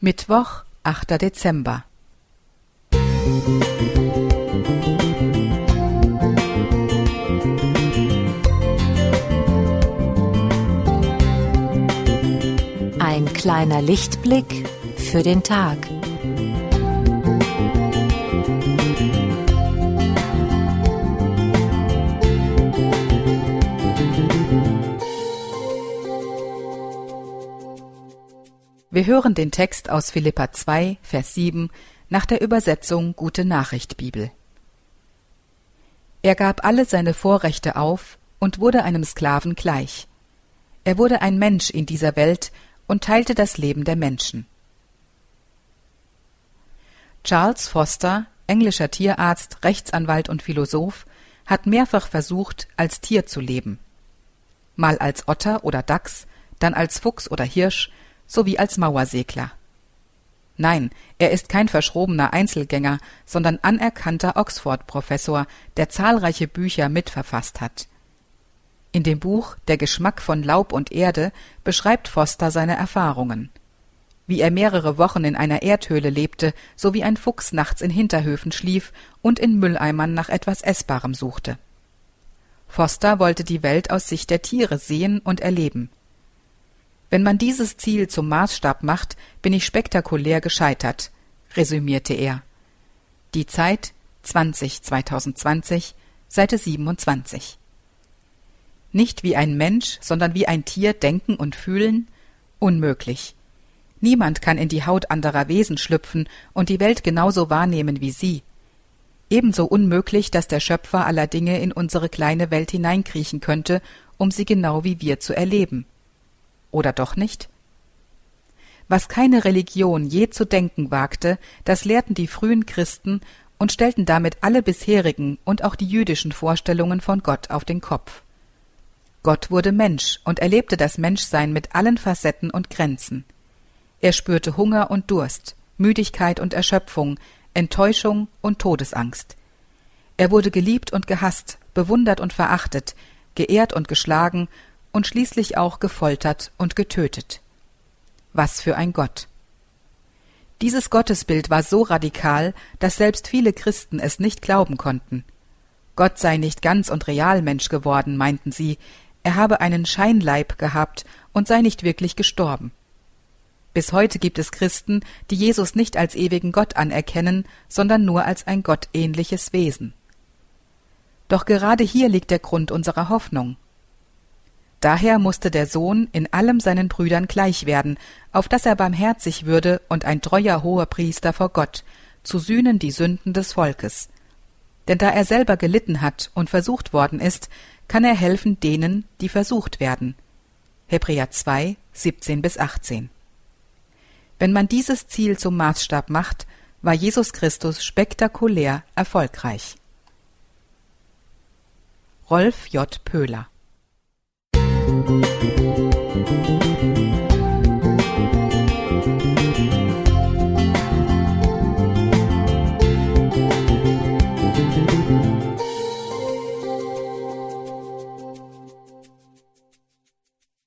Mittwoch, 8. Dezember. Ein kleiner Lichtblick für den Tag. Wir hören den Text aus Philippa 2, Vers 7 nach der Übersetzung Gute Nachricht Bibel. Er gab alle seine Vorrechte auf und wurde einem Sklaven gleich. Er wurde ein Mensch in dieser Welt und teilte das Leben der Menschen. Charles Foster, englischer Tierarzt, Rechtsanwalt und Philosoph, hat mehrfach versucht, als Tier zu leben. Mal als Otter oder Dachs, dann als Fuchs oder Hirsch, sowie als Mauersegler. Nein, er ist kein verschrobener Einzelgänger, sondern anerkannter Oxford-Professor, der zahlreiche Bücher mitverfasst hat. In dem Buch Der Geschmack von Laub und Erde beschreibt Foster seine Erfahrungen. Wie er mehrere Wochen in einer Erdhöhle lebte, so wie ein Fuchs nachts in Hinterhöfen schlief und in Mülleimern nach etwas Essbarem suchte. Foster wollte die Welt aus Sicht der Tiere sehen und erleben. Wenn man dieses Ziel zum Maßstab macht, bin ich spektakulär gescheitert, resümierte er. Die Zeit 20 2020, Seite 27. Nicht wie ein Mensch, sondern wie ein Tier denken und fühlen? Unmöglich. Niemand kann in die Haut anderer Wesen schlüpfen und die Welt genauso wahrnehmen wie sie. Ebenso unmöglich, dass der Schöpfer aller Dinge in unsere kleine Welt hineinkriechen könnte, um sie genau wie wir zu erleben. Oder doch nicht? Was keine Religion je zu denken wagte, das lehrten die frühen Christen und stellten damit alle bisherigen und auch die jüdischen Vorstellungen von Gott auf den Kopf. Gott wurde Mensch und erlebte das Menschsein mit allen Facetten und Grenzen. Er spürte Hunger und Durst, Müdigkeit und Erschöpfung, Enttäuschung und Todesangst. Er wurde geliebt und gehasst, bewundert und verachtet, geehrt und geschlagen und schließlich auch gefoltert und getötet. Was für ein Gott. Dieses Gottesbild war so radikal, dass selbst viele Christen es nicht glauben konnten. Gott sei nicht ganz und real Mensch geworden, meinten sie, er habe einen Scheinleib gehabt und sei nicht wirklich gestorben. Bis heute gibt es Christen, die Jesus nicht als ewigen Gott anerkennen, sondern nur als ein gottähnliches Wesen. Doch gerade hier liegt der Grund unserer Hoffnung. Daher musste der Sohn in allem seinen Brüdern gleich werden, auf dass er barmherzig würde und ein treuer Hohepriester vor Gott, zu sühnen die Sünden des Volkes. Denn da er selber gelitten hat und versucht worden ist, kann er helfen denen, die versucht werden. Hebräer 2, 17 bis 18. Wenn man dieses Ziel zum Maßstab macht, war Jesus Christus spektakulär erfolgreich. Rolf J. Pöhler